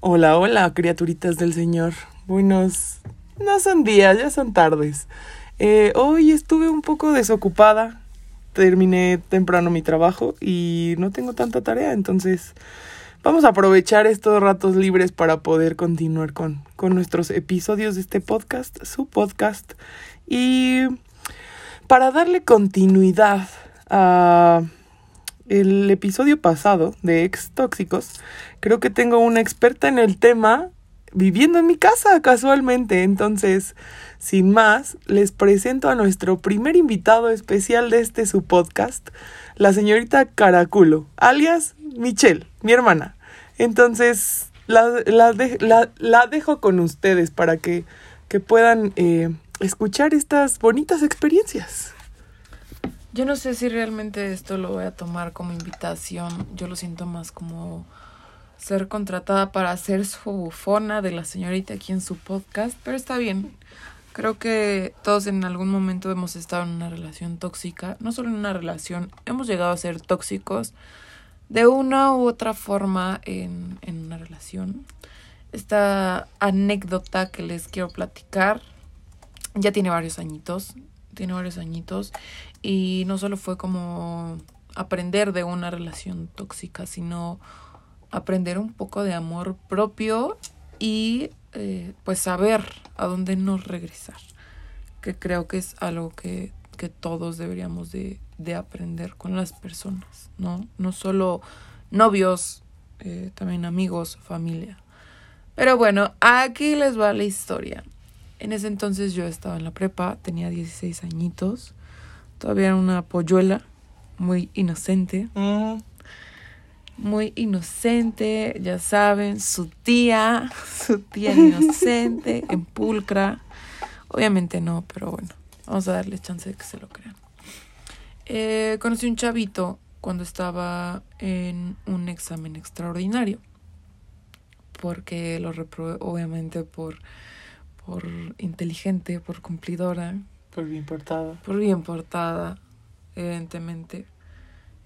Hola, hola, criaturitas del Señor. Buenos... No son días, ya son tardes. Eh, hoy estuve un poco desocupada. Terminé temprano mi trabajo y no tengo tanta tarea, entonces vamos a aprovechar estos ratos libres para poder continuar con, con nuestros episodios de este podcast, su podcast. Y para darle continuidad a el episodio pasado de Ex Tóxicos, creo que tengo una experta en el tema viviendo en mi casa casualmente. Entonces, sin más, les presento a nuestro primer invitado especial de este su podcast, la señorita Caraculo, alias Michelle, mi hermana. Entonces, la, la, dejo con ustedes para que, que puedan eh, escuchar estas bonitas experiencias. Yo no sé si realmente esto lo voy a tomar como invitación. Yo lo siento más como ser contratada para ser su bufona de la señorita aquí en su podcast, pero está bien. Creo que todos en algún momento hemos estado en una relación tóxica, no solo en una relación, hemos llegado a ser tóxicos de una u otra forma en, en una relación. Esta anécdota que les quiero platicar ya tiene varios añitos, tiene varios añitos y no solo fue como aprender de una relación tóxica, sino aprender un poco de amor propio y eh, pues saber a dónde no regresar, que creo que es algo que, que todos deberíamos de, de, aprender con las personas, ¿no? No solo novios, eh, también amigos, familia. Pero bueno, aquí les va la historia. En ese entonces yo estaba en la prepa, tenía 16 añitos, todavía era una polluela, muy inocente. Muy inocente, ya saben, su tía, su tía inocente, en pulcra. Obviamente no, pero bueno, vamos a darle chance de que se lo crean. Eh, conocí un chavito cuando estaba en un examen extraordinario, porque lo reprobé obviamente por por inteligente, por cumplidora. Por bien portada. Por bien portada, evidentemente.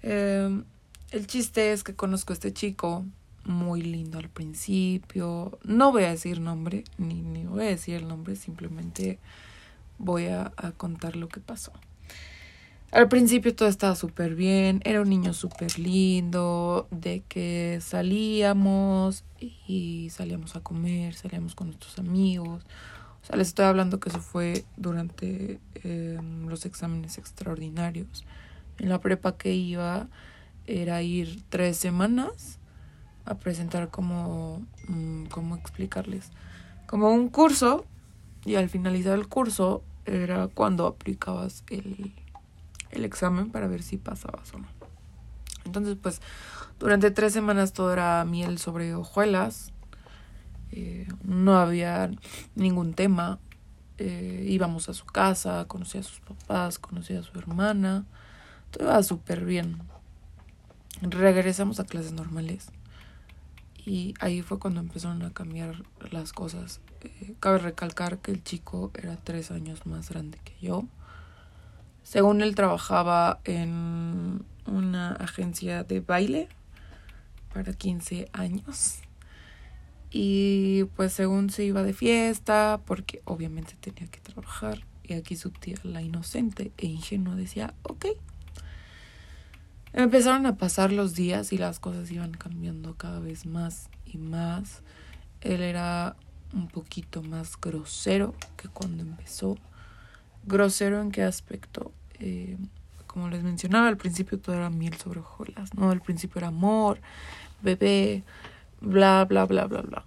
Em, el chiste es que conozco a este chico, muy lindo al principio. No voy a decir nombre, ni, ni voy a decir el nombre, simplemente voy a, a contar lo que pasó. Al principio todo estaba súper bien, era un niño súper lindo, de que salíamos y salíamos a comer, salíamos con nuestros amigos. O sea, les estoy hablando que eso fue durante em, los exámenes extraordinarios. En la prepa que iba era ir tres semanas a presentar como, mm, ¿cómo explicarles? Como un curso y al finalizar el curso era cuando aplicabas el, el examen para ver si pasabas o no. Entonces, pues, durante tres semanas todo era miel sobre hojuelas, eh, no había ningún tema. Eh, íbamos a su casa, conocía a sus papás, conocía a su hermana. Todo iba súper bien. Regresamos a clases normales. Y ahí fue cuando empezaron a cambiar las cosas. Eh, cabe recalcar que el chico era tres años más grande que yo. Según él trabajaba en una agencia de baile para 15 años. Y pues según se iba de fiesta, porque obviamente tenía que trabajar. Y aquí su tía, la inocente e ingenua, decía, ok. Empezaron a pasar los días y las cosas iban cambiando cada vez más y más. Él era un poquito más grosero que cuando empezó. ¿Grosero en qué aspecto? Eh, como les mencionaba, al principio todo era miel sobre hojuelas, ¿no? Al principio era amor, bebé, bla, bla, bla, bla, bla.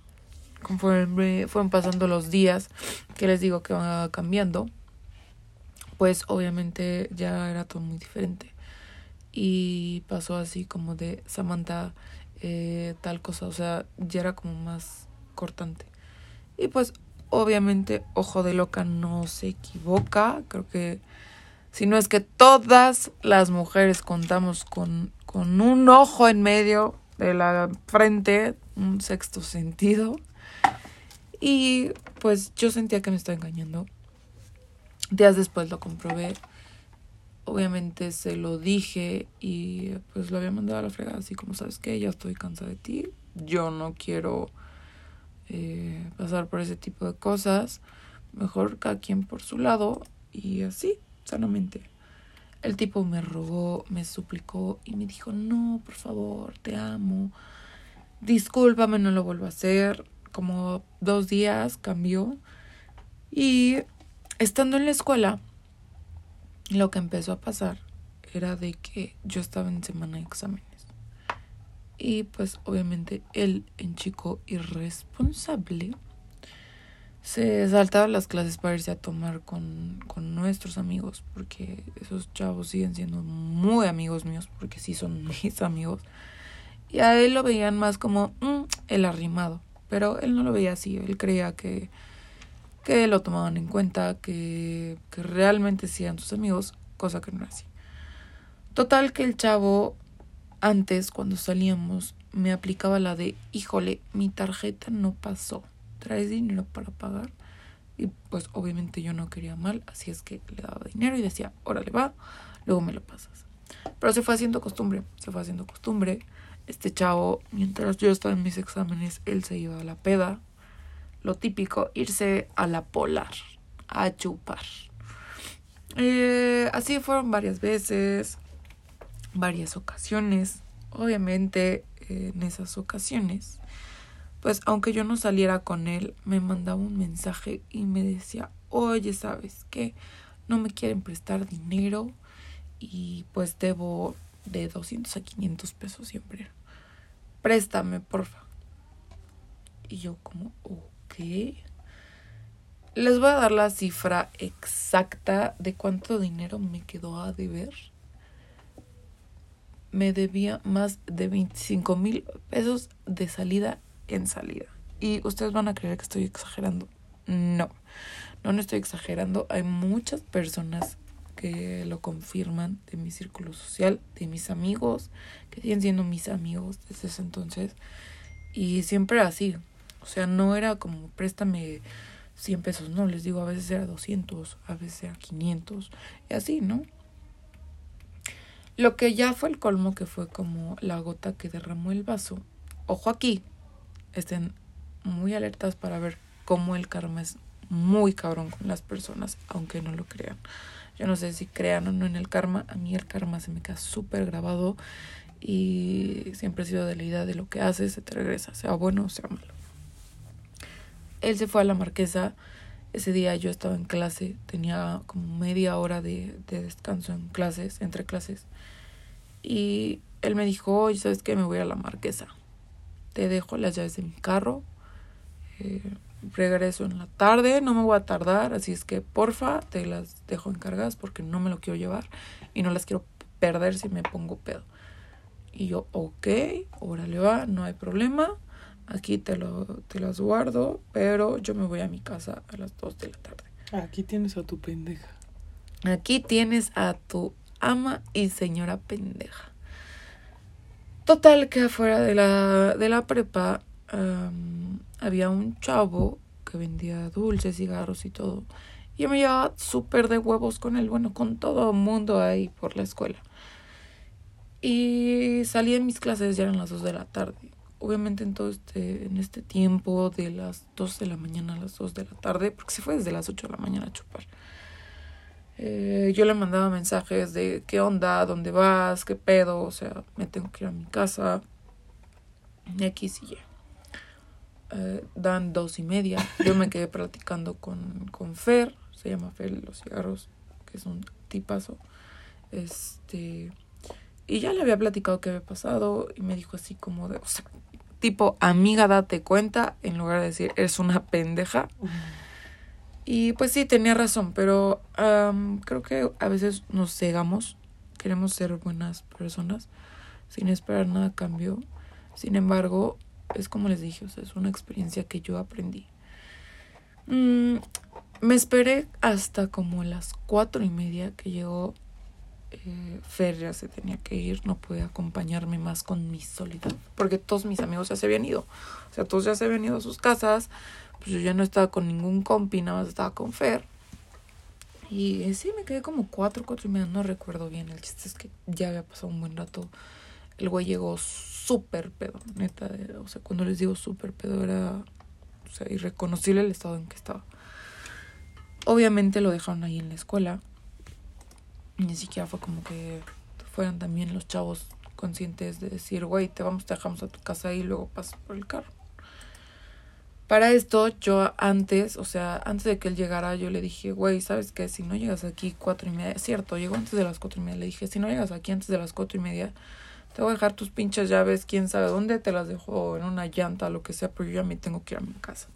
Conforme fueron pasando los días, que les digo que van cambiando, pues obviamente ya era todo muy diferente. Y pasó así como de Samantha, eh, tal cosa, o sea, ya era como más cortante. Y pues obviamente Ojo de Loca no se equivoca, creo que si no es que todas las mujeres contamos con, con un ojo en medio de la frente, un sexto sentido. Y pues yo sentía que me estaba engañando. Días después lo comprobé. Obviamente se lo dije y pues lo había mandado a la fregada, así como sabes que ya estoy cansada de ti. Yo no quiero eh, pasar por ese tipo de cosas. Mejor cada quien por su lado y así, sanamente. El tipo me rogó, me suplicó y me dijo, no, por favor, te amo. Discúlpame, no lo vuelvo a hacer. Como dos días cambió. Y estando en la escuela, lo que empezó a pasar era de que yo estaba en semana de exámenes. Y pues obviamente él, en chico irresponsable, se saltaba las clases para irse a tomar con, con nuestros amigos, porque esos chavos siguen siendo muy amigos míos, porque sí son mis amigos. Y a él lo veían más como mm, el arrimado, pero él no lo veía así, él creía que, que lo tomaban en cuenta, que, que realmente sí eran sus amigos, cosa que no era así. Total que el chavo antes cuando salíamos me aplicaba la de, híjole, mi tarjeta no pasó, ¿traes dinero para pagar? Y pues obviamente yo no quería mal, así es que le daba dinero y decía, órale va, luego me lo pasas. Pero se fue haciendo costumbre, se fue haciendo costumbre. Este chavo, mientras yo estaba en mis exámenes, él se iba a la peda. Lo típico, irse a la polar, a chupar. Eh, así fueron varias veces varias ocasiones. Obviamente en esas ocasiones, pues aunque yo no saliera con él, me mandaba un mensaje y me decía, oye, ¿sabes qué? No me quieren prestar dinero y pues debo de 200 a 500 pesos siempre. Préstame, porfa. Y yo como, ok. Les voy a dar la cifra exacta de cuánto dinero me quedó a deber me debía más de 25 mil pesos de salida en salida. Y ustedes van a creer que estoy exagerando. No, no, no estoy exagerando. Hay muchas personas que lo confirman de mi círculo social, de mis amigos, que siguen siendo mis amigos desde ese entonces. Y siempre así. O sea, no era como préstame 100 pesos, no, les digo, a veces era 200, a veces era 500, y así, ¿no? Lo que ya fue el colmo, que fue como la gota que derramó el vaso. Ojo aquí, estén muy alertas para ver cómo el karma es muy cabrón con las personas, aunque no lo crean. Yo no sé si crean o no en el karma, a mí el karma se me queda súper grabado y siempre he sido de la idea de lo que haces, se te regresa, sea bueno o sea malo. Él se fue a la marquesa, ese día yo estaba en clase, tenía como media hora de, de descanso en clases, entre clases. Y él me dijo, oye, ¿sabes qué? Me voy a la marquesa. Te dejo las llaves de mi carro. Eh, regreso en la tarde, no me voy a tardar, así es que porfa, te las dejo encargadas porque no me lo quiero llevar y no las quiero perder si me pongo pedo. Y yo, ok, órale va, no hay problema, aquí te, lo, te las guardo, pero yo me voy a mi casa a las 2 de la tarde. Aquí tienes a tu pendeja. Aquí tienes a tu ama y señora pendeja. Total que afuera de la, de la prepa había un chavo que vendía dulces, cigarros y todo. Y yo me llevaba súper de huevos con él, bueno, con todo el mundo ahí por la escuela. Y salí de mis clases, ya eran las 2 de la tarde. Obviamente en todo este, en este tiempo de las 2 de la mañana a las 2 de la tarde, porque se fue desde las 8 de la mañana a chupar. Eh, yo le mandaba mensajes de qué onda, dónde vas, qué pedo, o sea, me tengo que ir a mi casa. X y Y. Eh, dan dos y media. Yo me quedé platicando con, con Fer, se llama Fer los cigarros, que es un tipazo. Este. Y ya le había platicado qué había pasado y me dijo así como de, o sea, tipo, amiga, date cuenta, en lugar de decir, eres una pendeja. Y pues sí, tenía razón, pero creo que a veces nos cegamos, queremos ser buenas personas sin esperar nada a cambio. Sin embargo, es como les dije, o sea, es una experiencia que yo aprendí. Mm, me esperé hasta como las cuatro y media que llegó eh, Fer, ya se tenía que ir, no pude acompañarme más con mi soledad, porque todos mis amigos ya se habían ido, o sea, todos ya se habían ido a sus casas, pues yo ya no estaba con ningún compi, nada más estaba con Fer. Y sí, me quedé como cuatro, cuatro y media, no recuerdo bien. El chiste es que ya había pasado un buen rato. El güey llegó súper pedo, neta. O sea, cuando les digo súper pedo era O sea, irreconocible el estado en que estaba. Obviamente lo dejaron ahí en la escuela. Ni siquiera fue como que fueran también los chavos conscientes de decir, güey, te vamos, te dejamos a tu casa y luego pasas por el carro. Para esto, yo antes, o sea, antes de que él llegara, yo le dije, güey, ¿sabes qué? Si no llegas aquí cuatro y media, cierto, llegó antes de las cuatro y media, le dije, si no llegas aquí antes de las cuatro y media, te voy a dejar tus pinches llaves, quién sabe dónde, te las dejo en una llanta, lo que sea, pero yo ya me tengo que ir a mi casa.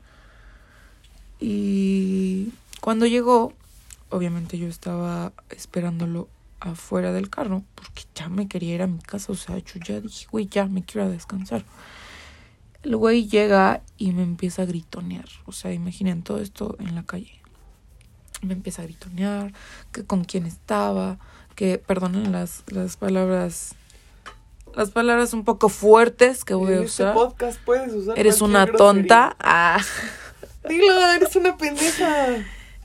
Y cuando llegó, obviamente yo estaba esperándolo afuera del carro, porque ya me quería ir a mi casa, o sea, yo ya dije, güey, ya me quiero descansar. El güey llega y me empieza a gritonear. O sea, imaginen todo esto en la calle. Me empieza a gritonear, que con quién estaba, que, perdonen las, las palabras, las palabras un poco fuertes que voy a En este usar. podcast puedes usar Eres una tonta. Ah. Dilo, eres una pendeja.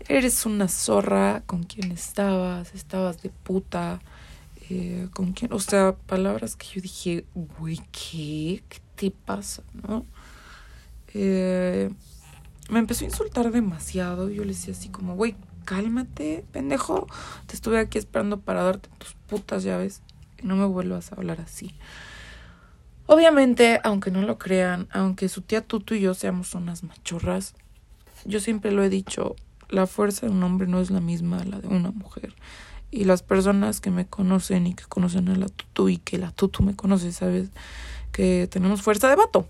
Eres una zorra. ¿Con quién estabas? Estabas de puta. Eh, ¿Con quién? O sea, palabras que yo dije, güey, ¿qué? ¿Qué te pasa? ¿No? Eh, me empezó a insultar demasiado. Yo le decía así como, güey, cálmate, pendejo. Te estuve aquí esperando para darte tus putas llaves. No me vuelvas a hablar así. Obviamente, aunque no lo crean, aunque su tía Tutu y yo seamos unas machorras, yo siempre lo he dicho, la fuerza de un hombre no es la misma a la de una mujer. Y las personas que me conocen y que conocen a la Tutu y que la Tutu me conoce, sabes que tenemos fuerza de vato.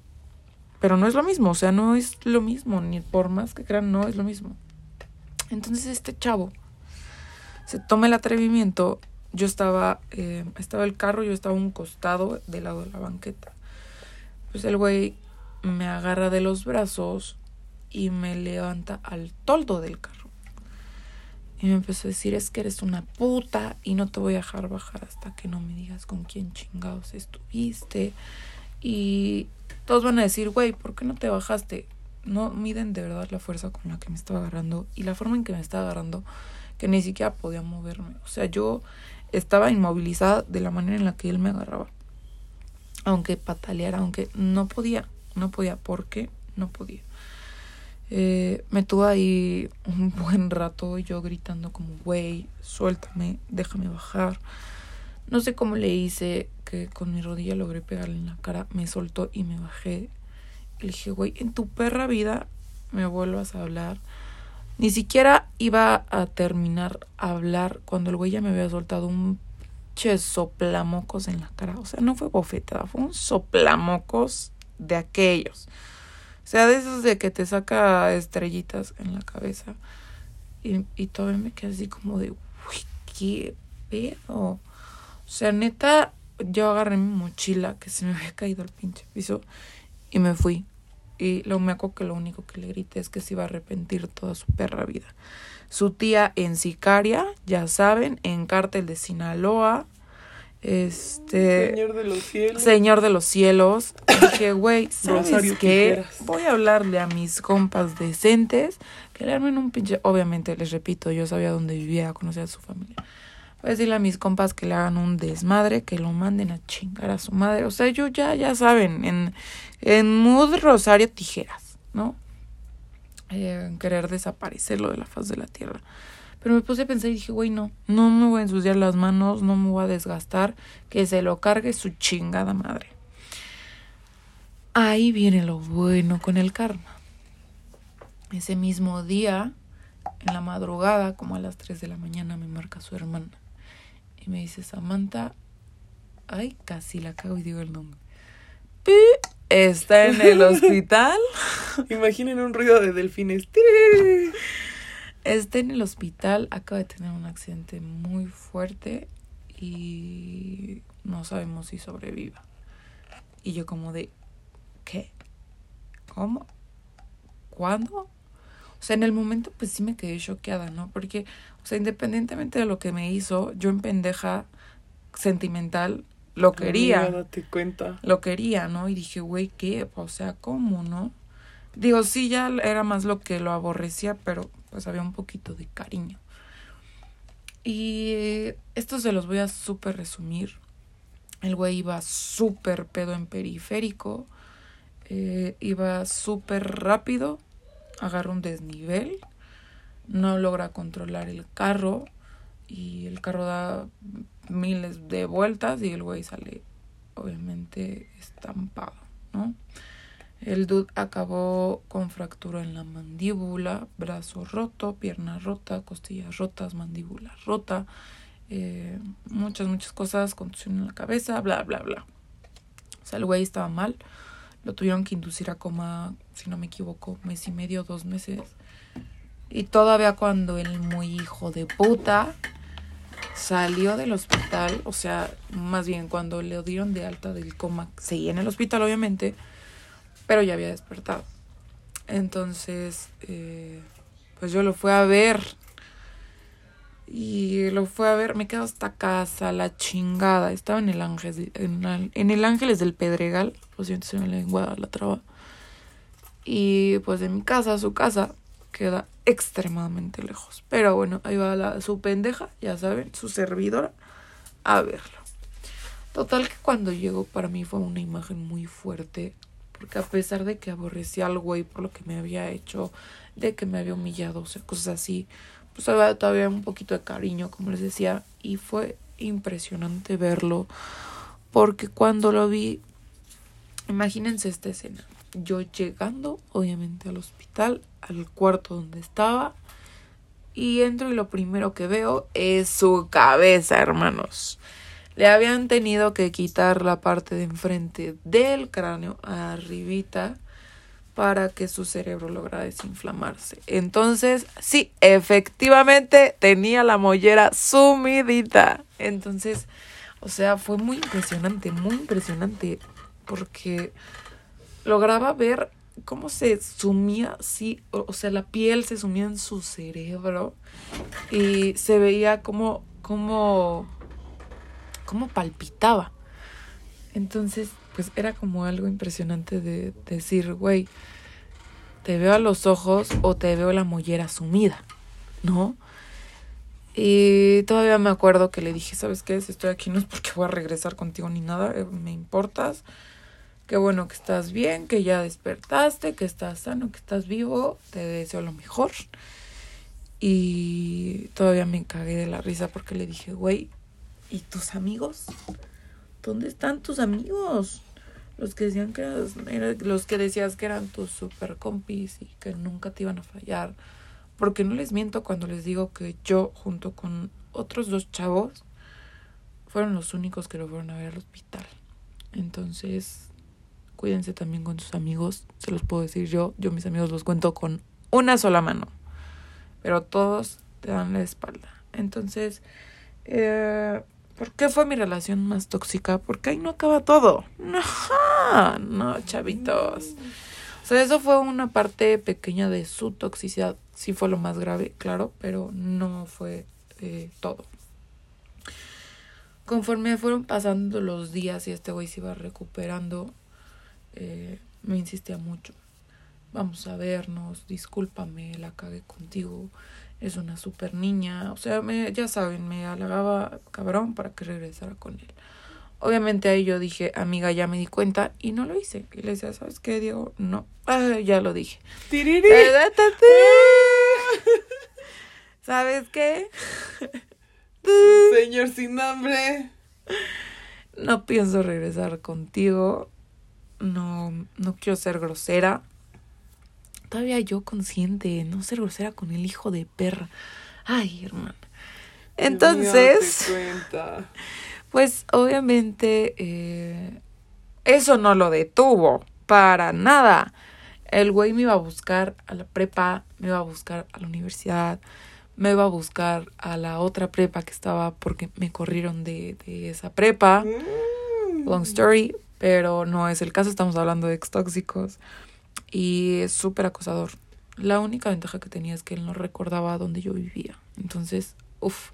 Pero no es lo mismo, o sea, no es lo mismo, ni por más que crean, no es lo mismo. Entonces este chavo se toma el atrevimiento. Yo estaba, eh, estaba el carro, yo estaba un costado del lado de la banqueta. Pues el güey me agarra de los brazos y me levanta al toldo del carro. Y me empezó a decir, es que eres una puta y no te voy a dejar bajar hasta que no me digas con quién chingados estuviste. Y todos van a decir, güey, ¿por qué no te bajaste? No miden de verdad la fuerza con la que me estaba agarrando y la forma en que me estaba agarrando, que ni siquiera podía moverme. O sea, yo estaba inmovilizada de la manera en la que él me agarraba. Aunque pataleara, aunque no podía, no podía, porque no podía. Eh, me tuve ahí un buen rato yo gritando como, güey, suéltame, déjame bajar. No sé cómo le hice que con mi rodilla logré pegarle en la cara, me soltó y me bajé. Le dije, güey, en tu perra vida me vuelvas a hablar. Ni siquiera iba a terminar a hablar cuando el güey ya me había soltado un che soplamocos en la cara. O sea, no fue bofetada, fue un soplamocos de aquellos. O sea, de esos de que te saca estrellitas en la cabeza. Y, y todavía me quedé así como de, uy, qué pedo. O sea, neta, yo agarré mi mochila que se me había caído al pinche piso y me fui. Y lo me acuerdo que lo único que le grité es que se iba a arrepentir toda su perra vida. Su tía en Sicaria, ya saben, en Cártel de Sinaloa. Este. Señor de los cielos. Señor de los cielos. Dije, güey, ¿sabes Rosario qué? Voy a hablarle a mis compas decentes que le armen un pinche. Obviamente, les repito, yo sabía dónde vivía, conocía a su familia. Voy a decirle a mis compas que le hagan un desmadre, que lo manden a chingar a su madre. O sea, yo ya, ya saben, en, en mood Rosario Tijeras, ¿no? Eh, en querer desaparecerlo de la faz de la tierra. Pero me puse a pensar y dije, güey, no, no me voy a ensuciar las manos, no me voy a desgastar, que se lo cargue su chingada madre. Ahí viene lo bueno con el karma. Ese mismo día, en la madrugada, como a las 3 de la mañana, me marca su hermana. Y me dice, Samantha, ay, casi la cago y digo el nombre. Pi, Está en el hospital. Imaginen un ruido de delfines. Está en el hospital, acaba de tener un accidente muy fuerte y no sabemos si sobreviva. Y yo como de, ¿qué? ¿Cómo? ¿Cuándo? O sea, en el momento pues sí me quedé choqueada, ¿no? Porque, o sea, independientemente de lo que me hizo, yo en pendeja sentimental lo quería Amiga, date cuenta. lo quería, ¿no? Y dije, güey, ¿qué? O sea, ¿cómo, no? Digo, sí, ya era más lo que lo aborrecía, pero pues había un poquito de cariño. Y esto se los voy a súper resumir. El güey iba súper pedo en periférico, eh, iba súper rápido agarra un desnivel, no logra controlar el carro y el carro da miles de vueltas y el güey sale obviamente estampado, ¿no? El dude acabó con fractura en la mandíbula, brazo roto, pierna rota, costillas rotas, mandíbula rota, eh, muchas, muchas cosas, contusión en la cabeza, bla, bla, bla. O sea, el güey estaba mal. Lo tuvieron que inducir a coma, si no me equivoco, mes y medio, dos meses. Y todavía cuando el muy hijo de puta salió del hospital, o sea, más bien cuando le dieron de alta del coma, seguía en el hospital obviamente, pero ya había despertado. Entonces, eh, pues yo lo fui a ver. Y lo fue a ver, me quedo hasta casa, la chingada. Estaba en el Ángeles, en, en el Ángeles del Pedregal, lo siento, se me lengua la traba. Y pues de mi casa a su casa queda extremadamente lejos. Pero bueno, ahí va la, su pendeja, ya saben, su servidora, a verlo. Total que cuando llegó para mí fue una imagen muy fuerte, porque a pesar de que aborrecía al güey por lo que me había hecho, de que me había humillado, o sea, cosas así, pues había todavía un poquito de cariño, como les decía, y fue impresionante verlo, porque cuando lo vi, imagínense esta escena, yo llegando, obviamente, al hospital, al cuarto donde estaba, y entro y lo primero que veo es su cabeza, hermanos. Le habían tenido que quitar la parte de enfrente del cráneo arribita para que su cerebro lograra desinflamarse. Entonces, sí, efectivamente tenía la mollera sumidita. Entonces, o sea, fue muy impresionante, muy impresionante, porque lograba ver cómo se sumía, sí, o, sea, la piel se sumía en su cerebro y se veía como, como, como palpitaba. Entonces, pues era como algo impresionante de decir, güey, te veo a los ojos o te veo la mollera sumida, ¿no? Y todavía me acuerdo que le dije, ¿sabes qué? Si estoy aquí no es porque voy a regresar contigo ni nada, eh, me importas. Qué bueno que estás bien, que ya despertaste, que estás sano, que estás vivo. Te deseo lo mejor. Y todavía me cagué de la risa porque le dije, güey, ¿y tus amigos? ¿Dónde están tus amigos? Los que decían que eras, los que decías que eran tus super compis y que nunca te iban a fallar. Porque no les miento cuando les digo que yo, junto con otros dos chavos, fueron los únicos que lo fueron a ver al hospital. Entonces, cuídense también con sus amigos, se los puedo decir yo, yo mis amigos los cuento con una sola mano, pero todos te dan la espalda. Entonces, eh, ¿por qué fue mi relación más tóxica? Porque ahí no acaba todo. No, no, chavitos. O sea, eso fue una parte pequeña de su toxicidad. Sí fue lo más grave, claro, pero no fue eh, todo. Conforme fueron pasando los días y este güey se iba recuperando, eh, me insistía mucho. Vamos a vernos, discúlpame, la cagué contigo, es una super niña. O sea, me, ya saben, me halagaba cabrón para que regresara con él. Obviamente ahí yo dije, amiga, ya me di cuenta y no lo hice. Y le decía, ¿sabes qué, Diego? No. Ah, ya lo dije. ¿Sabes qué? Señor sin nombre. No pienso regresar contigo no, no quiero ser grosera. Todavía yo consciente, no ser grosera con el hijo de perra. Ay, hermano. Entonces, pues obviamente eh, eso no lo detuvo para nada. El güey me iba a buscar a la prepa, me iba a buscar a la universidad, me iba a buscar a la otra prepa que estaba porque me corrieron de, de esa prepa. Mm. Long story, pero no es el caso, estamos hablando de ex tóxicos y es súper acosador. La única ventaja que tenía es que él no recordaba dónde yo vivía. Entonces, uff,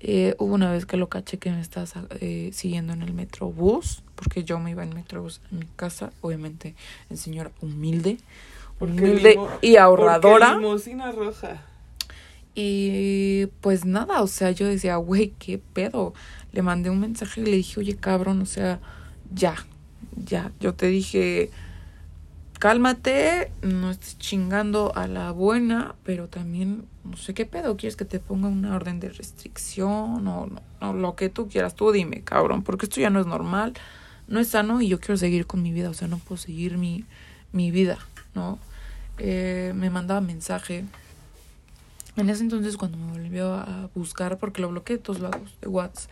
eh, hubo una vez que lo caché que me estaba eh, siguiendo en el metrobús, porque yo me iba en metrobús en mi casa, obviamente el señor humilde, humilde y ahorradora. roja. Y pues nada, o sea, yo decía, güey, qué pedo. Le mandé un mensaje y le dije, oye, cabrón, o sea, ya, ya, yo te dije cálmate, no estés chingando a la buena, pero también, no sé qué pedo, quieres que te ponga una orden de restricción o no, lo que tú quieras, tú dime, cabrón, porque esto ya no es normal, no es sano y yo quiero seguir con mi vida, o sea, no puedo seguir mi, mi vida, ¿no? Eh, me mandaba mensaje. En ese entonces cuando me volvió a buscar, porque lo bloqueé de todos lados, de WhatsApp,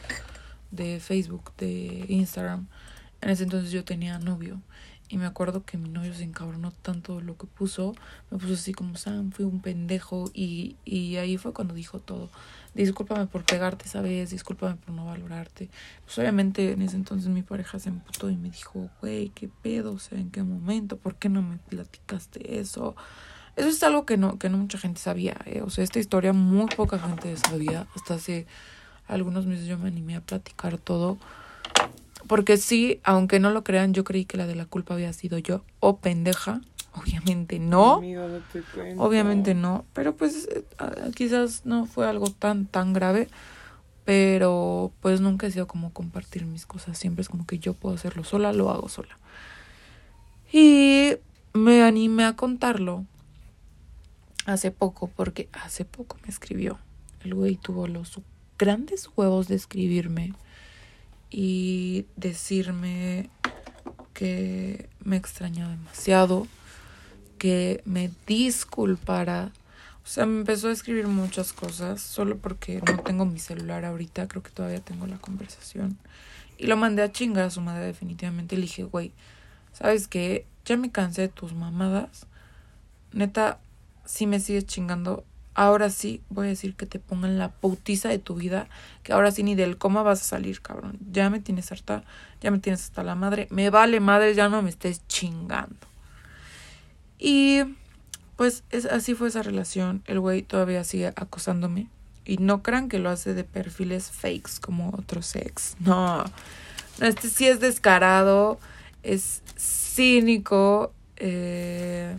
de Facebook, de Instagram, en ese entonces yo tenía novio y me acuerdo que mi novio se encabronó tanto lo que puso. Me puso así como, Sam, fui un pendejo. Y, y ahí fue cuando dijo todo. Discúlpame por pegarte esa vez, discúlpame por no valorarte. Pues obviamente en ese entonces mi pareja se emputó y me dijo, güey, qué pedo, o sea, en qué momento, ¿por qué no me platicaste eso? Eso es algo que no, que no mucha gente sabía, ¿eh? O sea, esta historia muy poca gente sabía. Hasta hace algunos meses yo me animé a platicar todo porque sí, aunque no lo crean, yo creí que la de la culpa había sido yo. O pendeja. Obviamente no. Obviamente no. Pero pues eh, quizás no fue algo tan, tan grave. Pero pues nunca he sido como compartir mis cosas. Siempre es como que yo puedo hacerlo sola, lo hago sola. Y me animé a contarlo hace poco, porque hace poco me escribió. El güey tuvo los grandes huevos de escribirme y decirme que me extrañó demasiado, que me disculpara. O sea, me empezó a escribir muchas cosas, solo porque no tengo mi celular ahorita, creo que todavía tengo la conversación. Y lo mandé a chingar a su madre definitivamente. Le dije, güey, ¿sabes qué? Ya me cansé de tus mamadas. Neta, si me sigues chingando, ahora sí voy a decir que te pongan la putiza de tu vida, que ahora sí ni del coma vas a salir, cabrón. Ya me tienes harta, ya me tienes hasta la madre, me vale madre, ya no me estés chingando. Y pues es, así fue esa relación, el güey todavía sigue acosándome. Y no crean que lo hace de perfiles fakes como otros ex. No, este sí es descarado, es cínico. Eh,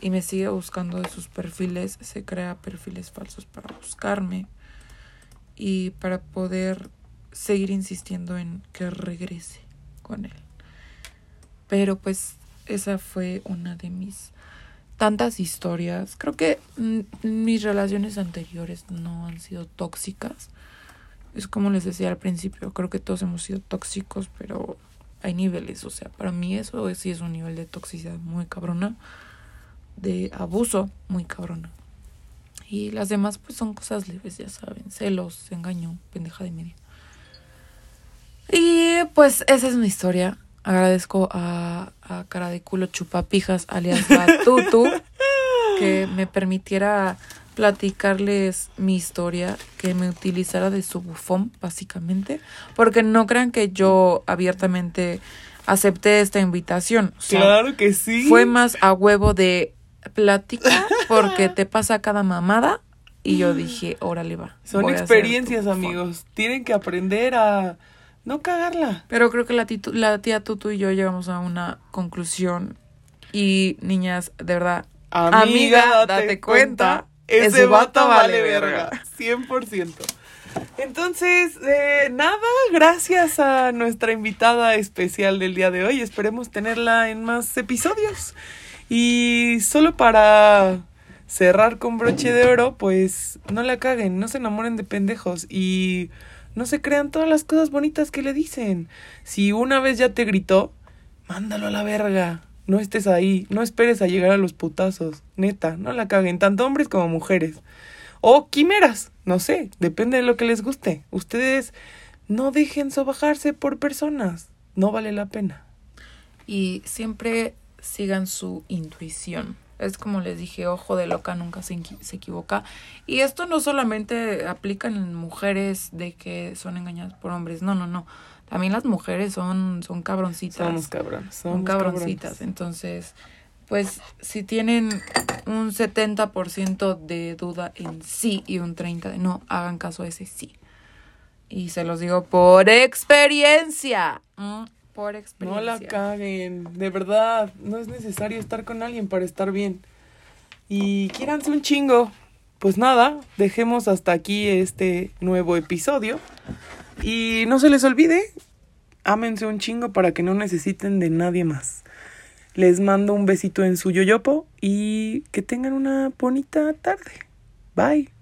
y me sigue buscando de sus perfiles, se crea perfiles falsos para buscarme y para poder seguir insistiendo en que regrese con él. Pero pues esa fue una de mis tantas historias. Creo que mis relaciones anteriores no han sido tóxicas. Es como les decía al principio, creo que todos hemos sido tóxicos, pero hay niveles. O sea, para mí eso sí es un nivel de toxicidad muy cabrona de abuso muy cabrona. Y las demás pues son cosas leves, ya saben, celos, engaño, pendeja de media. Y pues esa es mi historia. Agradezco a, a cara de culo chupapijas alias Batutu que me permitiera platicarles mi historia, que me utilizara de su bufón, básicamente, porque no crean que yo abiertamente acepté esta invitación. claro que sí. Fue más a huevo de plática porque te pasa cada mamada. Y yo dije, órale va. Son experiencias, amigos. Tienen que aprender a no cagarla. Pero creo que la, la tía Tutu y yo llegamos a una conclusión. Y niñas, de verdad, amiga, date, cuenta, ese vato vale verga. 100%. Entonces, eh, nada, gracias a nuestra invitada especial del día de hoy. Esperemos tenerla en más episodios. Y solo para cerrar con broche de oro, pues no la caguen, no se enamoren de pendejos y no se crean todas las cosas bonitas que le dicen. Si una vez ya te gritó, mándalo a la verga. No estés ahí, no esperes a llegar a los putazos. Neta, no la caguen, tanto hombres como mujeres. O quimeras, no sé, depende de lo que les guste. Ustedes no dejen sobajarse por personas, no vale la pena. Y siempre sigan su intuición. Es como les dije, ojo de loca nunca se, se, equivoca. Y esto no solamente aplica en mujeres de que son engañadas por hombres, no, no, no. También las mujeres son, son cabroncitas. Somos cabrones. son cabroncitas. Entonces, pues si tienen un 70% de duda en sí y un 30% de no, hagan caso a ese sí. Y se los digo por experiencia. Mm. No la caguen, de verdad, no es necesario estar con alguien para estar bien. Y quieranse un chingo. Pues nada, dejemos hasta aquí este nuevo episodio. Y no se les olvide, ámense un chingo para que no necesiten de nadie más. Les mando un besito en su yoyopo y que tengan una bonita tarde. Bye.